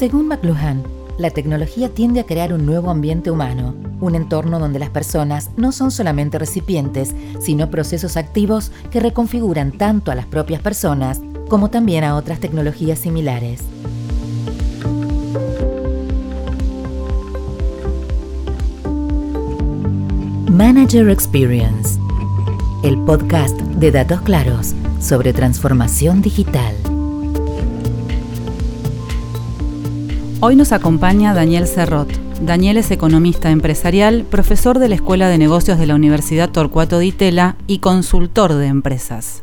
Según McLuhan, la tecnología tiende a crear un nuevo ambiente humano, un entorno donde las personas no son solamente recipientes, sino procesos activos que reconfiguran tanto a las propias personas como también a otras tecnologías similares. Manager Experience, el podcast de datos claros sobre transformación digital. Hoy nos acompaña Daniel Cerrot. Daniel es economista empresarial, profesor de la Escuela de Negocios de la Universidad Torcuato Di Tella y consultor de empresas.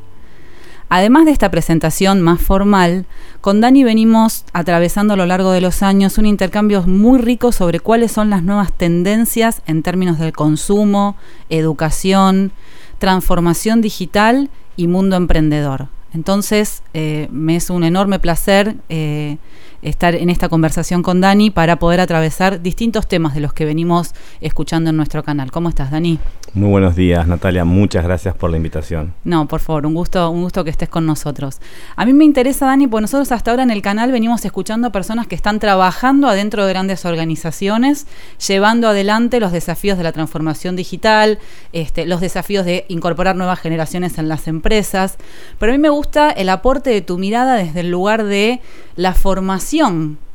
Además de esta presentación más formal, con Dani venimos atravesando a lo largo de los años un intercambio muy rico sobre cuáles son las nuevas tendencias en términos del consumo, educación, transformación digital y mundo emprendedor. Entonces, eh, me es un enorme placer eh, estar en esta conversación con Dani para poder atravesar distintos temas de los que venimos escuchando en nuestro canal. ¿Cómo estás, Dani? Muy buenos días, Natalia. Muchas gracias por la invitación. No, por favor, un gusto, un gusto que estés con nosotros. A mí me interesa, Dani, porque nosotros hasta ahora en el canal venimos escuchando a personas que están trabajando adentro de grandes organizaciones, llevando adelante los desafíos de la transformación digital, este, los desafíos de incorporar nuevas generaciones en las empresas. Pero a mí me gusta el aporte de tu mirada desde el lugar de la formación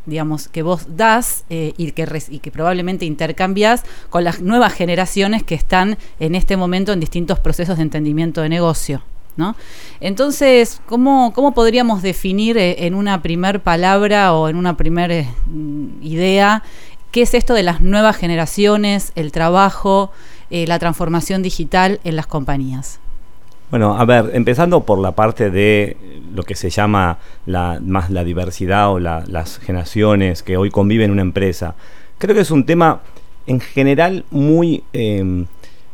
digamos, que vos das eh, y, que y que probablemente intercambias con las nuevas generaciones que están en este momento en distintos procesos de entendimiento de negocio. ¿no? Entonces, ¿cómo, ¿cómo, podríamos definir eh, en una primer palabra o en una primera eh, idea qué es esto de las nuevas generaciones, el trabajo, la transformación digital en las compañías? Bueno, a ver, empezando por la parte de lo que se llama la, más la diversidad o las generaciones que hoy conviven en una empresa. Creo que es un tema en general muy, em,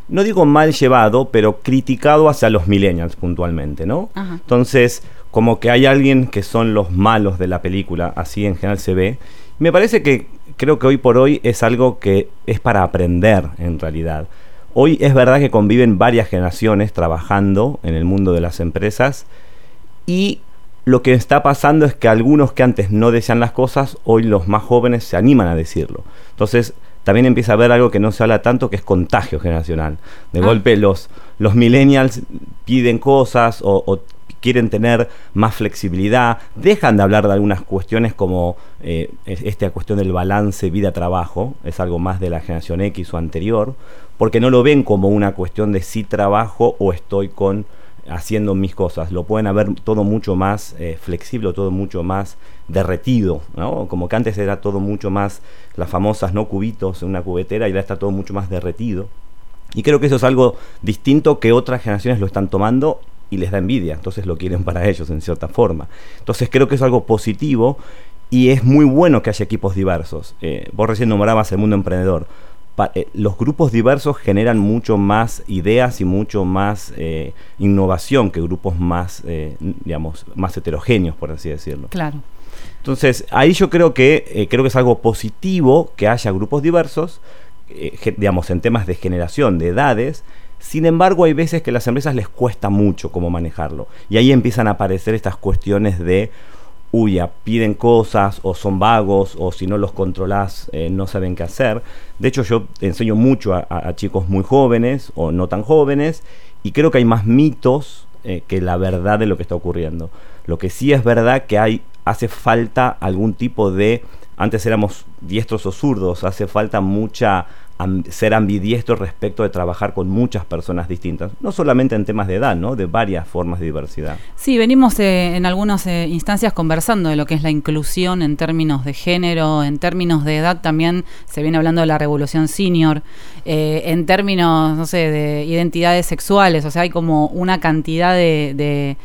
no digo mal llevado, pero criticado hacia los millennials puntualmente, ¿no? Entonces, como que hay alguien que son los malos de la película, así en general se ve. Me parece que creo que hoy por hoy es algo que es para aprender en realidad. Hoy es verdad que conviven varias generaciones trabajando en el mundo de las empresas y lo que está pasando es que algunos que antes no decían las cosas, hoy los más jóvenes se animan a decirlo. Entonces también empieza a haber algo que no se habla tanto, que es contagio generacional. De ah. golpe los, los millennials piden cosas o, quieren tener más flexibilidad, dejan de hablar de algunas cuestiones como eh, esta cuestión del balance vida-trabajo, es algo más de la generación X o anterior, porque no lo ven como una cuestión de si trabajo o estoy con haciendo mis cosas. Lo pueden haber todo mucho más eh, flexible, todo mucho más derretido, ¿no? Como que antes era todo mucho más las famosas no cubitos en una cubetera y ahora está todo mucho más derretido. Y creo que eso es algo distinto que otras generaciones lo están tomando y les da envidia, entonces lo quieren para ellos en cierta forma. Entonces creo que es algo positivo y es muy bueno que haya equipos diversos. Eh, vos recién nombrabas el mundo emprendedor eh, los grupos diversos generan mucho más ideas y mucho más eh, innovación que grupos más, digamos, más heterogéneos, por así decirlo. Claro. Entonces, ahí yo creo que, creo que es algo positivo que haya grupos diversos, digamos, en temas de generación, de edades, sin embargo, hay veces que a las empresas les cuesta mucho cómo manejarlo. Y ahí empiezan a aparecer estas cuestiones de huya, piden cosas o son vagos o si no los controlás eh, no saben qué hacer. De hecho yo enseño mucho a, chicos muy jóvenes o no tan jóvenes y creo que hay más mitos eh, que la verdad de lo que está ocurriendo. Lo que sí es verdad que hay hace falta algún tipo de antes éramos diestros o zurdos, hace falta mucha ser ambidiestro respecto de trabajar con muchas personas distintas, no solamente en temas de edad, ¿no? de varias formas de diversidad. Sí, venimos eh, en algunas eh, instancias conversando de lo que es la inclusión en términos de género, en términos de edad también se viene hablando de la revolución senior, eh, en términos, no sé, de identidades sexuales, o sea, hay como una cantidad de, de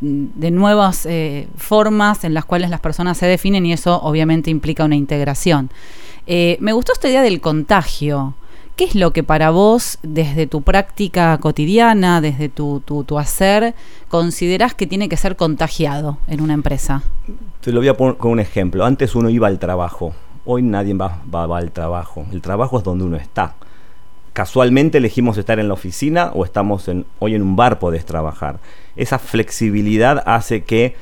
nuevas formas en las cuales las personas se definen y eso obviamente implica una integración. Eh, me gustó esta idea del contagio. ¿Qué es lo que para vos, desde tu práctica cotidiana, desde tu, tu, hacer, considerás que tiene que ser contagiado en una empresa? Te lo voy a poner con un ejemplo. Antes uno iba al trabajo, hoy nadie va, va, al trabajo. El trabajo es donde uno está. Casualmente elegimos estar en la oficina o estamos en, hoy en un bar podés trabajar. Esa flexibilidad hace que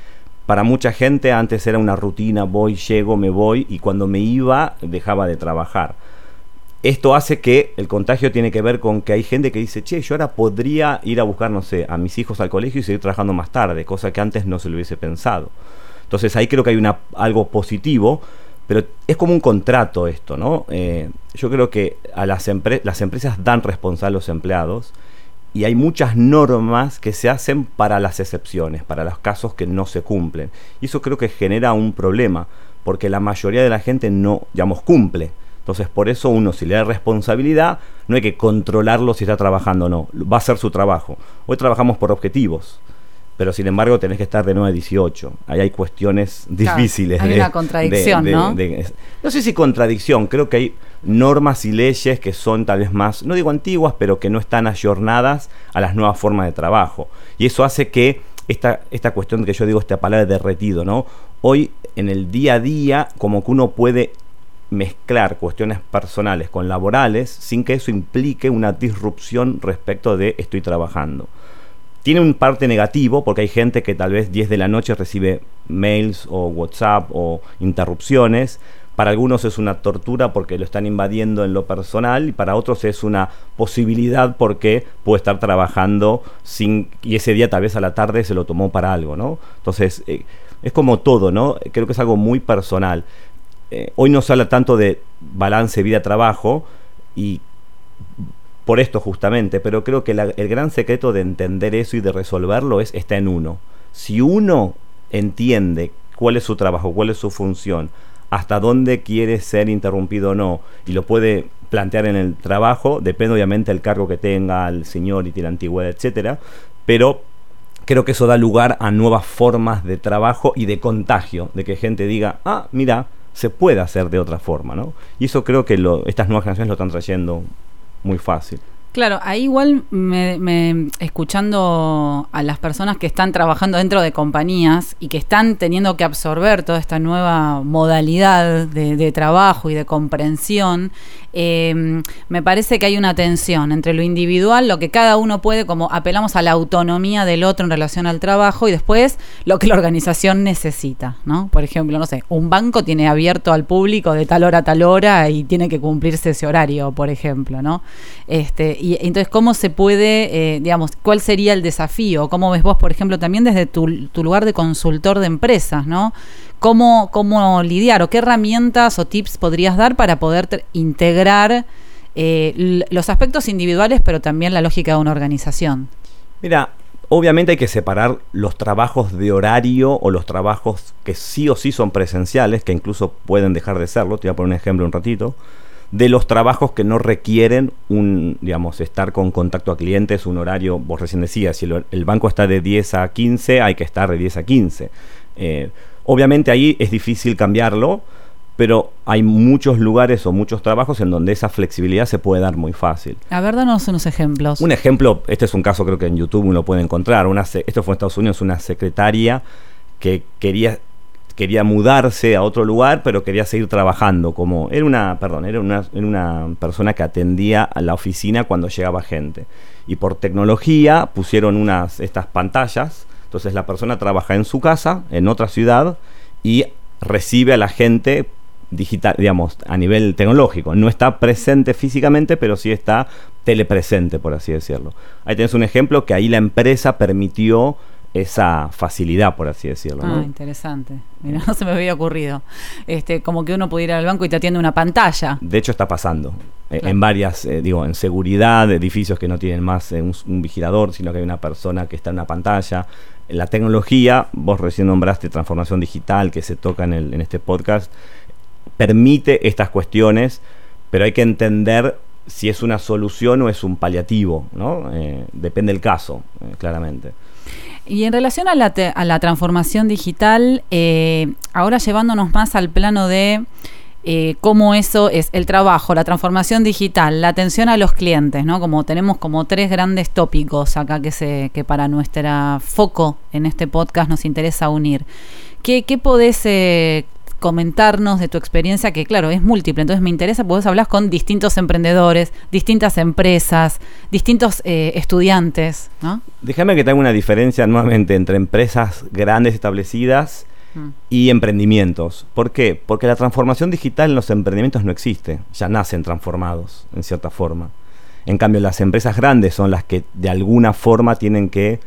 para mucha gente antes era una rutina, voy, llego, me voy y cuando me iba dejaba de trabajar. Esto hace que el contagio tiene que ver con que hay gente que dice, che, yo ahora podría ir a buscar, no sé, a mis hijos al colegio y seguir trabajando más tarde, cosa que antes no se lo hubiese pensado. Entonces ahí creo que hay una, algo positivo, pero es como un contrato esto, ¿no? Eh, yo creo que a las, las empresas dan responsabilidad a los empleados y hay muchas normas que se hacen para las excepciones, para los casos que no se cumplen. Y eso creo que genera un problema, porque la mayoría de la gente no, digamos, cumple. Entonces, por eso uno, si le da responsabilidad, no hay que controlarlo si está trabajando o no. Va a ser su trabajo. Hoy trabajamos por objetivos pero sin embargo tenés que estar de 9 a 18. Ahí hay cuestiones difíciles. hay una contradicción, ¿no? no sé si contradicción, creo que hay normas y leyes que son tal vez más, no digo antiguas, pero que no están ayornadas a las nuevas formas de trabajo. Y eso hace que esta, esta cuestión que yo digo, esta palabra derretido, ¿no? Hoy en el día a día, como que uno puede mezclar cuestiones personales con laborales sin que eso implique una disrupción respecto de estoy trabajando. Tiene un parte negativo porque hay gente que tal vez 10 de la noche recibe mails o WhatsApp o interrupciones. Para algunos es una tortura porque lo están invadiendo en lo personal y para otros es una posibilidad porque puede estar trabajando sin y ese día tal vez a la tarde se lo tomó para algo, ¿no? Entonces eh, es como todo, ¿no? Creo que es algo muy personal. Eh, hoy no se habla tanto de balance vida-trabajo y por esto justamente, pero creo que el gran secreto de entender eso y de resolverlo es está en uno. Si uno entiende cuál es su trabajo, cuál es su función, hasta dónde quiere ser interrumpido o no, y lo puede plantear en el trabajo, depende obviamente del cargo que tenga, el señor y la antigüedad, etcétera, pero creo que eso da lugar a nuevas formas de trabajo y de contagio, de que gente diga, ah, mira, se puede hacer de otra forma, ¿no? Y eso creo que estas nuevas generaciones lo están trayendo muy fácil. Claro, ahí igual me, escuchando a las personas que están trabajando dentro de compañías y que están teniendo que absorber toda esta nueva modalidad de, trabajo y de comprensión, em, me parece que hay una tensión entre lo individual, lo que cada uno puede, como apelamos a la autonomía del otro en relación al trabajo, y después lo que la organización necesita, ¿no? Por ejemplo, no sé, un banco tiene abierto al público de tal hora a tal hora y tiene que cumplirse ese horario, por ejemplo, ¿no? Este, y entonces, ¿cómo se puede, eh, digamos, cuál sería el desafío? ¿Cómo ves vos, por ejemplo, también desde tu, lugar de consultor de empresas, ¿no? ¿Cómo, ¿Cómo lidiar o qué herramientas o tips podrías dar para poder integrar eh, los aspectos individuales, pero también la lógica de una organización? Mira, obviamente hay que separar los trabajos de horario o los trabajos que sí o sí son presenciales, que incluso pueden dejar de serlo. Te voy a poner un ejemplo un ratito de los trabajos que no requieren un, digamos, estar con contacto a clientes, un horario, vos recién decías, si el, banco está de 10 a 15, hay que estar de 10 a 15. Eh, obviamente ahí es difícil cambiarlo, pero hay muchos lugares o muchos trabajos en donde esa flexibilidad se puede dar muy fácil. A ver, danos unos ejemplos. Un ejemplo, este es un caso creo que en YouTube uno puede encontrar, una, esto fue en Estados Unidos, una secretaria que quería quería mudarse a otro lugar, pero quería seguir trabajando como era una, perdón, era una, una persona que atendía a la oficina cuando llegaba gente. Y por tecnología pusieron unas estas pantallas, entonces la persona trabaja en su casa, en otra ciudad y recibe a la gente digital, digamos, a nivel tecnológico. No está presente físicamente, pero sí está telepresente, por así decirlo. Ahí tienes un ejemplo que ahí la empresa permitió esa facilidad, por así decirlo. Ah, interesante. Mira, no se me había ocurrido. Este, como que uno pudiera ir al banco y te atiende una pantalla. De hecho, está pasando. Eh, en varias, eh, digo, en seguridad, edificios que no tienen más eh, un, vigilador, sino que hay una persona que está en una pantalla. La tecnología, vos recién nombraste transformación digital que se toca en, el, en este podcast, permite estas cuestiones, pero hay que entender si es una solución o es un paliativo, ¿no? depende del caso, claramente. Y en relación a la, a la transformación digital, eh, ahora llevándonos más al plano de eh, cómo eso es el trabajo, la transformación digital, la atención a los clientes, ¿no? Como tenemos como tres grandes tópicos acá que, se, que para nuestro foco en este podcast nos interesa unir. ¿Qué, qué podés eh, comentarnos de tu experiencia, que claro, es múltiple. Entonces me interesa, porque vos hablas con distintos emprendedores, distintas empresas, distintos eh, estudiantes, ¿no? Déjame que tenga una diferencia nuevamente entre empresas grandes establecidas y emprendimientos. ¿Por qué? Porque la transformación digital en los emprendimientos no existe, ya nacen transformados, en cierta forma. En cambio, las empresas grandes son las que de alguna forma tienen que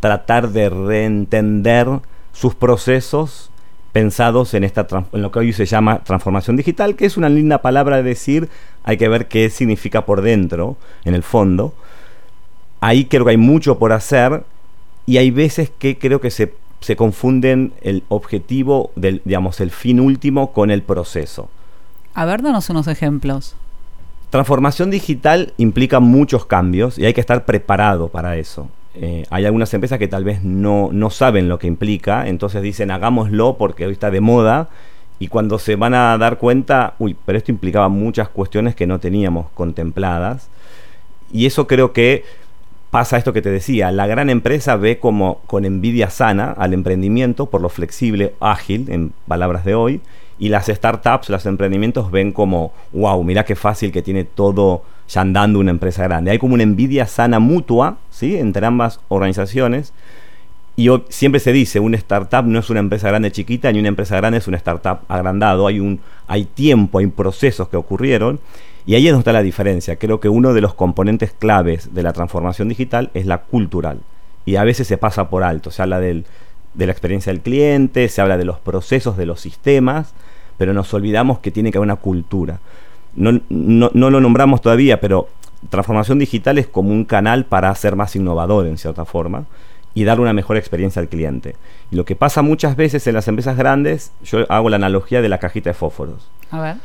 tratar de reentender sus procesos pensados en, esta, en lo que hoy se llama transformación digital, que es una linda palabra de decir, hay que ver qué significa por dentro, en el fondo. Ahí creo que hay mucho por hacer y hay veces que creo que se, se confunden el objetivo, del, digamos, el fin último con el proceso. A ver, danos unos ejemplos. Transformación digital implica muchos cambios y hay que estar preparado para eso. Eh, hay algunas empresas que tal vez no, no saben lo que implica, entonces dicen hagámoslo porque hoy está de moda y cuando se van a dar cuenta, uy, pero esto implicaba muchas cuestiones que no teníamos contempladas. Y eso creo que pasa esto que te decía, la gran empresa ve como con envidia sana al emprendimiento por lo flexible, ágil, en palabras de hoy, y las startups, los emprendimientos ven como, wow, mira qué fácil que tiene todo ya andando una empresa grande. Hay como una envidia sana mutua, ¿sí? Entre ambas organizaciones. Y siempre se dice, una startup no es una empresa grande chiquita, ni una empresa grande es una startup agrandado. Hay, un, hay tiempo, hay procesos que ocurrieron. Y ahí es donde está la diferencia. Creo que uno de los componentes claves de la transformación digital es la cultural. Y a veces se pasa por alto. Se habla del, de la experiencia del cliente, se habla de los procesos, de los sistemas, pero nos olvidamos que tiene que haber una cultura no, no, no lo nombramos todavía, pero transformación digital es como un canal para ser más innovador en cierta forma y dar una mejor experiencia al cliente. Y lo que pasa muchas veces en las empresas grandes, yo hago la analogía de la cajita de fósforos. A ver.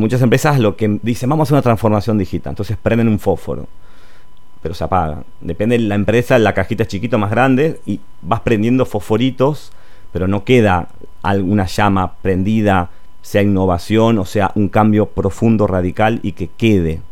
Muchas empresas lo que dicen, vamos a hacer una transformación digital, entonces prenden un fósforo, pero se apaga. Depende de la empresa, la cajita es chiquito, más grande, y vas prendiendo fosforitos, pero no queda alguna llama prendida sea innovación o sea un cambio profundo, radical y que quede,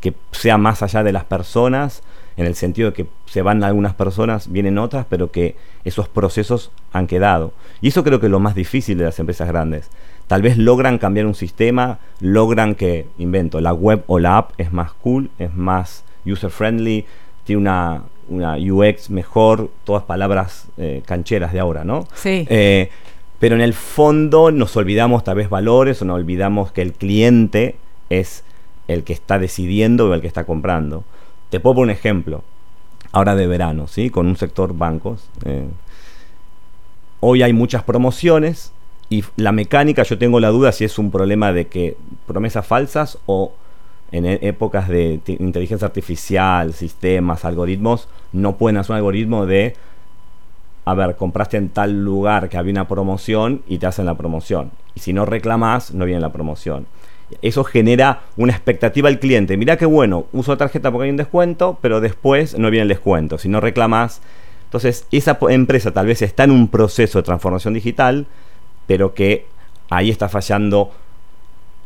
que sea más allá de las personas, en el sentido de que se van algunas personas, vienen otras, pero que esos procesos han quedado. Y eso creo que es lo más difícil de las empresas grandes. Tal vez logran cambiar un sistema, logran que, invento, la web o la app es más cool, es más user friendly, tiene una, una UX mejor, todas palabras eh, cancheras de ahora, ¿no? Sí. Eh, pero en el fondo nos olvidamos tal vez valores o nos olvidamos que el cliente es el que está decidiendo o el que está comprando. Te puedo poner un ejemplo, ahora de verano, ¿sí? con un sector bancos. Eh, hoy hay muchas promociones y la mecánica, yo tengo la duda si es un problema de que promesas falsas o en e-, épocas de inteligencia artificial, sistemas, algoritmos, no pueden hacer un algoritmo de a ver, compraste en tal lugar que había una promoción y te hacen la promoción. Y si no reclamas, no viene la promoción. Eso genera una expectativa al cliente. Mira qué bueno, uso la tarjeta porque hay un descuento, pero después no viene el descuento. Si no reclamas, entonces esa empresa tal vez está en un proceso de transformación digital, pero que ahí está fallando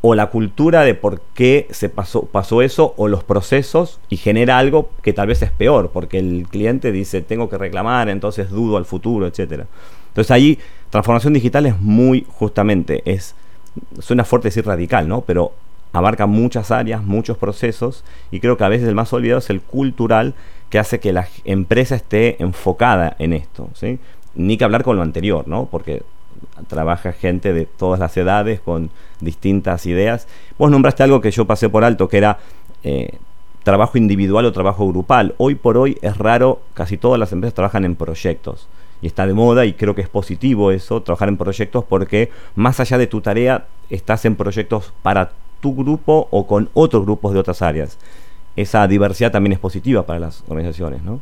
o la cultura de por qué se pasó, pasó eso o los procesos y genera algo que tal vez es peor, porque el cliente dice tengo que reclamar, entonces dudo al futuro, etcétera. Entonces ahí transformación digital es muy justamente, es, suena fuerte decir radical, ¿no? Pero abarca muchas áreas, muchos procesos y creo que a veces el más olvidado es el cultural que hace que la empresa esté enfocada en esto, ¿sí? Ni que hablar con lo anterior, ¿no? Porque trabaja gente de todas las edades con distintas ideas. Vos nombraste algo que yo pasé por alto, que era eh, trabajo individual o trabajo grupal. Hoy por hoy es raro, casi todas las empresas trabajan en proyectos. Y está de moda y creo que es positivo eso, trabajar en proyectos, porque más allá de tu tarea, estás en proyectos para tu grupo o con otros grupos de otras áreas. Esa diversidad también es positiva para las organizaciones, ¿no?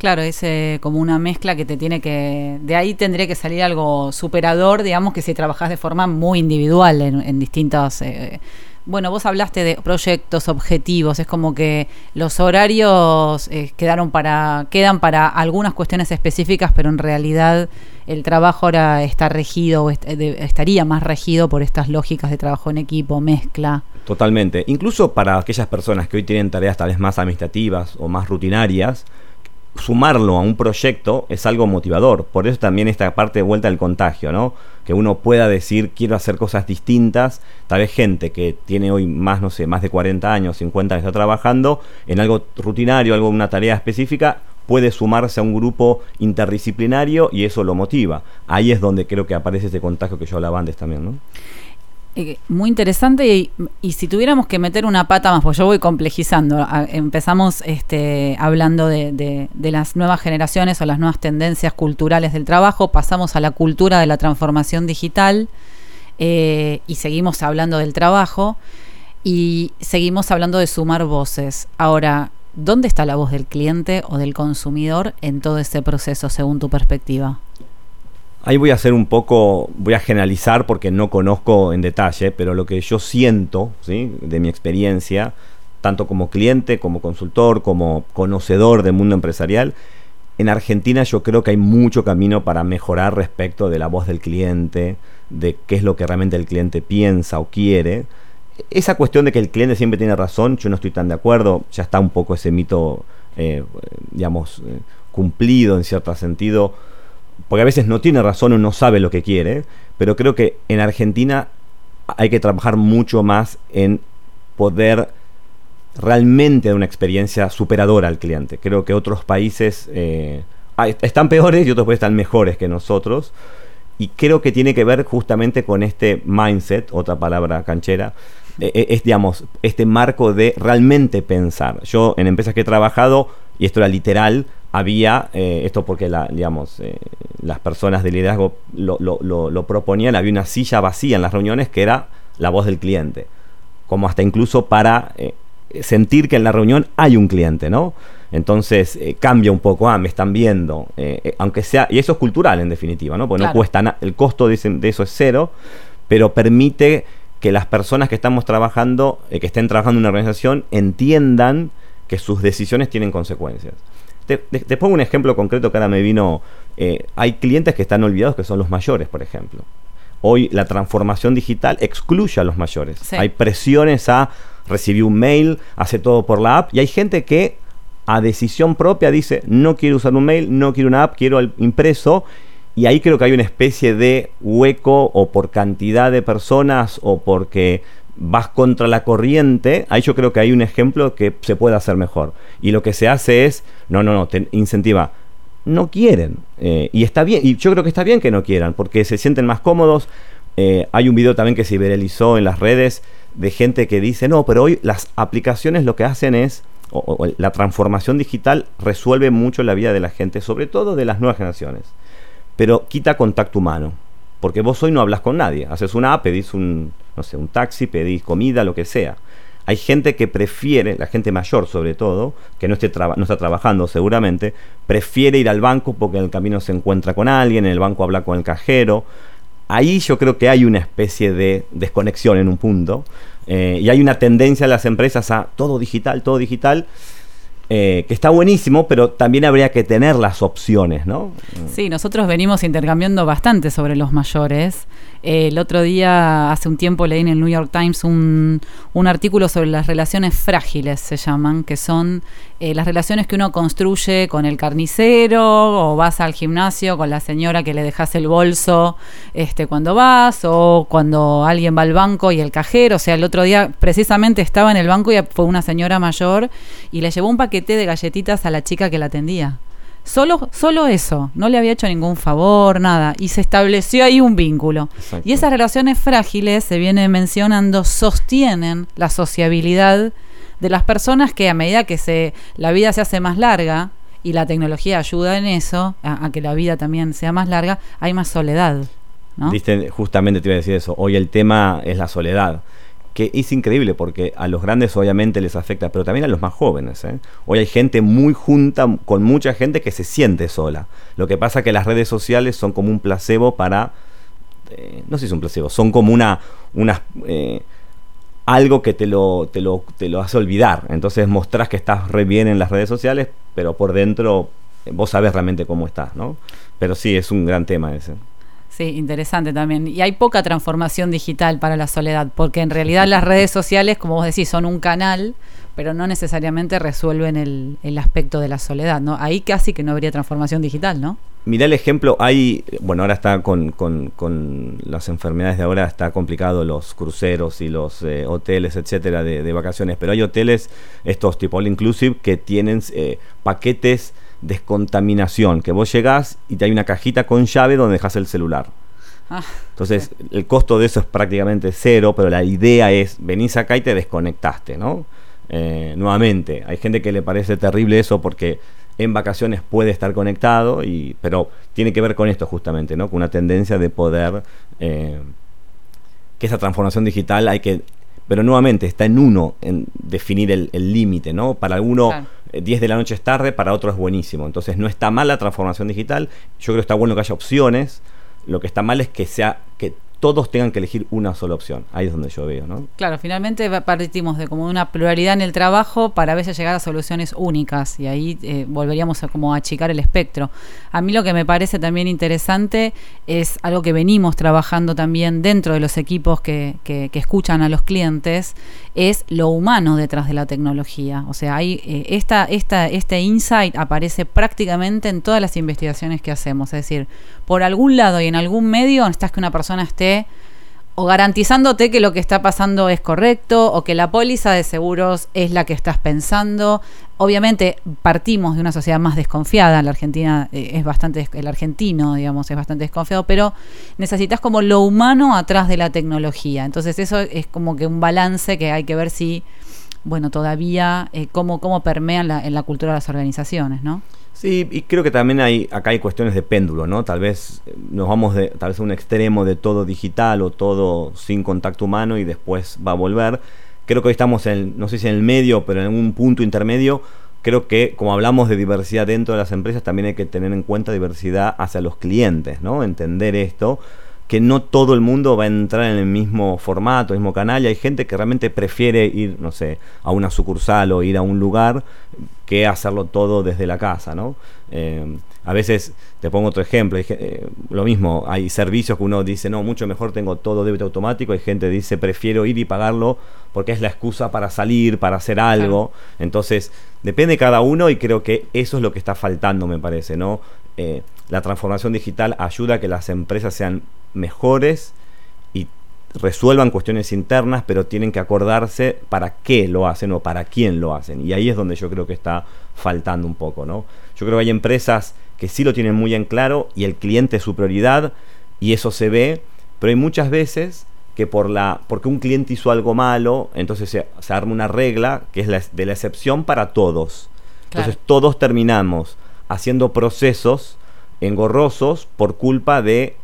Claro, es eh, como una mezcla que te tiene que... De ahí tendría que salir algo superador, digamos, que si trabajas de forma muy individual en, distintos... Eh, bueno, vos hablaste de proyectos, objetivos, es como que los horarios eh, quedaron para, quedan para algunas cuestiones específicas, pero en realidad el trabajo ahora está regido, estaría más regido por estas lógicas de trabajo en equipo, mezcla. Totalmente. Incluso para aquellas personas que hoy tienen tareas tal vez más administrativas o más rutinarias, sumarlo a un proyecto es algo motivador. Por eso también esta parte de vuelta al contagio, ¿no? Que uno pueda decir, quiero hacer cosas distintas. Tal vez gente que tiene hoy más, no sé, más de 40 años, 50 años, está trabajando en algo rutinario, algo, una tarea específica, puede sumarse a un grupo interdisciplinario y eso lo motiva. Ahí es donde creo que aparece ese contagio que yo hablaba antes también, ¿no? Eh, muy interesante y, si tuviéramos que meter una pata más, pues yo voy complejizando, empezamos este, hablando de, las nuevas generaciones o las nuevas tendencias culturales del trabajo, pasamos a la cultura de la transformación digital eh, y seguimos hablando del trabajo y seguimos hablando de sumar voces. Ahora, ¿dónde está la voz del cliente o del consumidor en todo este proceso según tu perspectiva? Ahí voy a hacer un poco, voy a generalizar porque no conozco en detalle, pero lo que yo siento, ¿sí? de mi experiencia, tanto como cliente, como consultor, como conocedor del mundo empresarial, en Argentina yo creo que hay mucho camino para mejorar respecto de la voz del cliente, de qué es lo que realmente el cliente piensa o quiere. Esa cuestión de que el cliente siempre tiene razón, yo no estoy tan de acuerdo, ya está un poco ese mito, eh, digamos, eh, cumplido en cierto sentido porque a veces no tiene razón o no sabe lo que quiere, pero creo que en Argentina hay que trabajar mucho más en poder realmente dar una experiencia superadora al cliente. Creo que otros países eh, están peores y otros países están mejores que nosotros. Y creo que tiene que ver justamente con este mindset, otra palabra canchera, e, e, es, digamos, este marco de realmente pensar. Yo en empresas que he trabajado, y esto era literal, había, eh, esto porque la, digamos, eh, las personas de liderazgo lo, lo, proponían, había una silla vacía en las reuniones que era la voz del cliente, como hasta incluso para eh, sentir que en la reunión hay un cliente, ¿no? Entonces cambia un poco, ah, me están viendo, aunque sea, y eso es cultural en definitiva, ¿no? Porque no cuesta nada, el costo de, de, eso es cero, pero permite que las personas que estamos trabajando, que estén trabajando en una organización, entiendan que sus decisiones tienen consecuencias. Te, pongo un ejemplo concreto que ahora me vino. Eh, hay clientes que están olvidados que son los mayores, por ejemplo. Hoy la transformación digital excluye a los mayores. Hay presiones a recibir un mail, hace todo por la app y hay gente que a decisión propia dice no quiero usar un mail, no quiero una app, quiero el impreso y ahí creo que hay una especie de hueco o por cantidad de personas o porque vas contra la corriente, ahí yo creo que hay un ejemplo que se puede hacer mejor. Y lo que se hace es, no, no, no, te incentiva. No quieren. Eh, y está bien, y yo creo que está bien que no quieran, porque se sienten más cómodos. Eh, hay un video también que se viralizó en las redes de gente que dice, no, pero hoy las aplicaciones lo que hacen es, o la transformación digital resuelve mucho la vida de la gente, sobre todo de las nuevas generaciones, pero quita contacto humano. Porque vos hoy no hablas con nadie. Haces una app, pedís un, no sé, un taxi, pedís comida, lo que sea. Hay gente que prefiere, la gente mayor sobre todo, que no, esté no está trabajando seguramente, prefiere ir al banco porque en el camino se encuentra con alguien, en el banco habla con el cajero. Ahí yo creo que hay una especie de desconexión en un punto. Eh, y hay una tendencia de las empresas a todo digital, todo digital. Eh, que está buenísimo, pero también habría que tener las opciones, ¿no? Sí, nosotros venimos intercambiando bastante sobre los mayores. Eh, el otro día, hace un tiempo, leí en el New York Times un, un artículo sobre las relaciones frágiles, se llaman, que son eh, las relaciones que uno construye con el carnicero, o vas al gimnasio con la señora que le dejas el bolso este, cuando vas, o cuando alguien va al banco y el cajero. O sea, el otro día precisamente estaba en el banco y fue una señora mayor y le llevó un paquete de galletitas a la chica que la atendía. Solo, solo eso, no le había hecho ningún favor, nada, y se estableció ahí un vínculo. Y esas relaciones frágiles, se viene mencionando, sostienen la sociabilidad de las personas que a medida que se, la vida se hace más larga, y la tecnología ayuda en eso, a, que la vida también sea más larga, hay más soledad. ¿no? justamente te iba a decir eso, hoy el tema es la soledad que es increíble porque a los grandes obviamente les afecta, pero también a los más jóvenes. ¿eh? Hoy hay gente muy junta, con mucha gente que se siente sola. Lo que pasa es que las redes sociales son como un placebo para... Eh, no sé si es un placebo, son como una... una eh, algo que te lo, te, lo, te lo hace olvidar. Entonces mostrás que estás re bien en las redes sociales, pero por dentro vos sabes realmente cómo estás, ¿no? Pero sí, es un gran tema ese. Sí, interesante también. Y hay poca transformación digital para la soledad, porque en realidad las redes sociales, como vos decís, son un canal pero no necesariamente resuelven el, el aspecto de la soledad, ¿no? Ahí casi que no habría transformación digital, ¿no? Mirá el ejemplo, hay, bueno, ahora está con, con, con, las enfermedades de ahora, está complicado los cruceros y los eh, hoteles, etcétera, de, de, vacaciones, pero hay hoteles, estos tipo all inclusive, que tienen eh, paquetes descontaminación, que vos llegás y te hay una cajita con llave donde dejas el celular. Ah, Entonces, sí. el costo de eso es prácticamente cero, pero la idea es, venís acá y te desconectaste, ¿no? Eh, nuevamente, hay gente que le parece terrible eso porque en vacaciones puede estar conectado, y, pero tiene que ver con esto justamente, ¿no? Con una tendencia de poder, eh, que esa transformación digital hay que, pero nuevamente está en uno, en definir el límite, ¿no? Para alguno claro. 10 eh, de la noche es tarde, para otro es buenísimo. Entonces no está mal la transformación digital, yo creo que está bueno que haya opciones, lo que está mal es que sea que todos tengan que elegir una sola opción. Ahí es donde yo veo, ¿no? Claro, finalmente partimos de como una pluralidad en el trabajo para a veces llegar a soluciones únicas y ahí eh, volveríamos a como achicar el espectro. A mí lo que me parece también interesante es algo que venimos trabajando también dentro de los equipos que, que, que escuchan a los clientes, es lo humano detrás de la tecnología. O sea, hay eh, esta, esta, este insight aparece prácticamente en todas las investigaciones que hacemos. Es decir, por algún lado y en algún medio necesitas que una persona esté o garantizándote que lo que está pasando es correcto o que la póliza de seguros es la que estás pensando. Obviamente partimos de una sociedad más desconfiada, la Argentina eh, es bastante, el argentino, digamos, es bastante desconfiado, pero necesitas como lo humano atrás de la tecnología. Entonces eso es como que un balance que hay que ver si, bueno, todavía eh, cómo, cómo permea la, en la cultura de las organizaciones, ¿no? Sí, y creo que también hay acá hay cuestiones de péndulo, ¿no? Tal vez nos vamos de, tal vez a un extremo de todo digital o todo sin contacto humano y después va a volver. Creo que hoy estamos en, no sé si en el medio, pero en un punto intermedio. Creo que como hablamos de diversidad dentro de las empresas, también hay que tener en cuenta diversidad hacia los clientes, ¿no? Entender esto que no todo el mundo va a entrar en el mismo formato, el mismo canal, y hay gente que realmente prefiere ir, no sé, a una sucursal o ir a un lugar que hacerlo todo desde la casa, ¿no? Eh, a veces, te pongo otro ejemplo, eh, lo mismo, hay servicios que uno dice, no, mucho mejor tengo todo débito automático, hay gente que dice, prefiero ir y pagarlo porque es la excusa para salir, para hacer algo, claro. entonces, depende de cada uno y creo que eso es lo que está faltando, me parece, ¿no? Eh, la transformación digital ayuda a que las empresas sean mejores y resuelvan cuestiones internas, pero tienen que acordarse para qué lo hacen o para quién lo hacen. Y ahí es donde yo creo que está faltando un poco, ¿no? Yo creo que hay empresas que sí lo tienen muy en claro y el cliente es su prioridad y eso se ve, pero hay muchas veces que por la porque un cliente hizo algo malo, entonces se, se arma una regla que es la, de la excepción para todos. Claro. Entonces todos terminamos haciendo procesos engorrosos por culpa de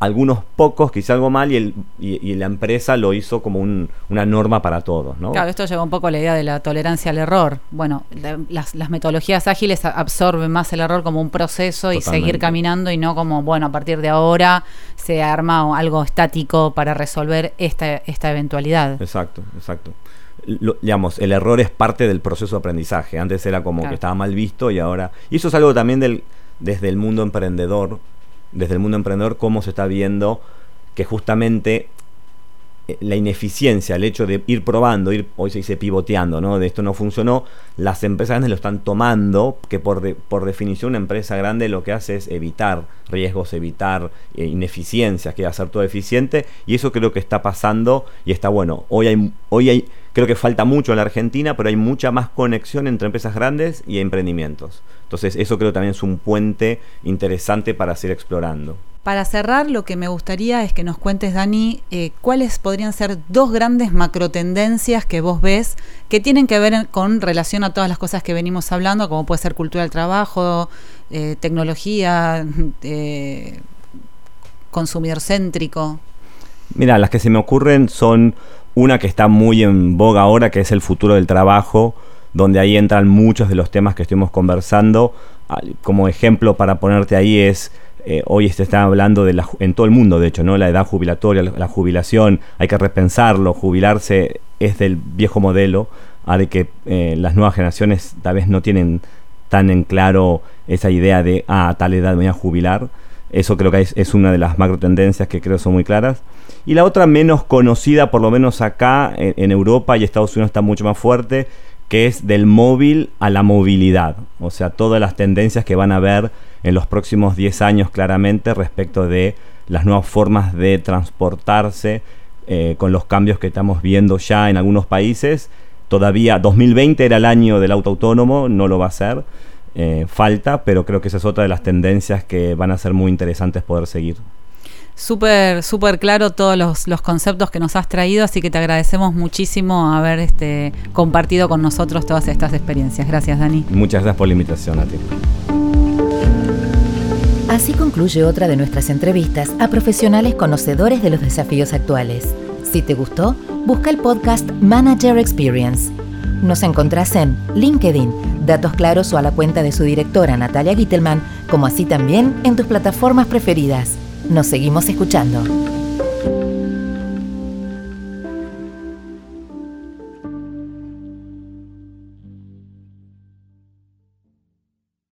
algunos pocos que hizo algo mal y, el, y, y la empresa lo hizo como un, una norma para todos. ¿no? Claro, esto lleva un poco a la idea de la tolerancia al error. Bueno, la, las, las, metodologías ágiles absorben más el error como un proceso Totalmente. y seguir caminando y no como, bueno, a partir de ahora se arma algo estático para resolver esta, esta eventualidad. Exacto, exacto. Lo, digamos, el error es parte del proceso de aprendizaje. Antes era como claro. que estaba mal visto y ahora... Y eso es algo también del, desde el mundo emprendedor desde el mundo emprendedor cómo se está viendo que justamente la ineficiencia, el hecho de ir probando, ir, hoy se dice pivoteando, ¿no? De esto no funcionó, las empresas grandes lo están tomando, que por, de, por definición una empresa grande lo que hace es evitar riesgos, evitar eh, ineficiencias, que hacer todo eficiente, y eso creo que está pasando y está bueno. Hoy hay, hoy hay, creo que falta mucho en la Argentina, pero hay mucha más conexión entre empresas grandes y emprendimientos. Entonces eso creo también es un puente interesante para seguir explorando. Para cerrar, lo que me gustaría es que nos cuentes, Dani, eh, cuáles podrían ser dos grandes macro tendencias que vos ves que tienen que ver con relación a todas las cosas que venimos hablando, como puede ser cultura del trabajo, eh, tecnología, eh, consumidor céntrico. Mira, las que se me ocurren son una que está muy en boga ahora, que es el futuro del trabajo, donde ahí entran muchos de los temas que estuvimos conversando. Como ejemplo para ponerte ahí es eh, hoy se está hablando de la, en todo el mundo, de hecho, ¿no? La edad jubilatoria, la, la, jubilación, hay que repensarlo, jubilarse es del viejo modelo, a de que eh, las nuevas generaciones tal vez no tienen tan en claro esa idea de, ah, a tal edad me voy a jubilar. Eso creo que es, una de las macro tendencias que creo son muy claras. Y la otra menos conocida, por lo menos acá en, Europa y Estados Unidos está mucho más fuerte, que es del móvil a la movilidad. O sea, todas las tendencias que van a ver en los próximos 10 años claramente respecto de las nuevas formas de transportarse eh, con los cambios que estamos viendo ya en algunos países. Todavía 2020 era el año del auto autónomo, no lo va a ser. Eh, falta, pero creo que esa es otra de las tendencias que van a ser muy interesantes poder seguir. Súper, súper claro todos los, conceptos que nos has traído, así que te agradecemos muchísimo haber este, compartido con nosotros todas estas experiencias. Gracias, Dani. Muchas gracias por la invitación a ti. Así concluye otra de nuestras entrevistas a profesionales conocedores de los desafíos actuales. Si te gustó, busca el podcast Manager Experience. Nos encontrás en LinkedIn, Datos Claros o a la cuenta de su directora Natalia Gittelman, como así también en tus plataformas preferidas. Nos seguimos escuchando.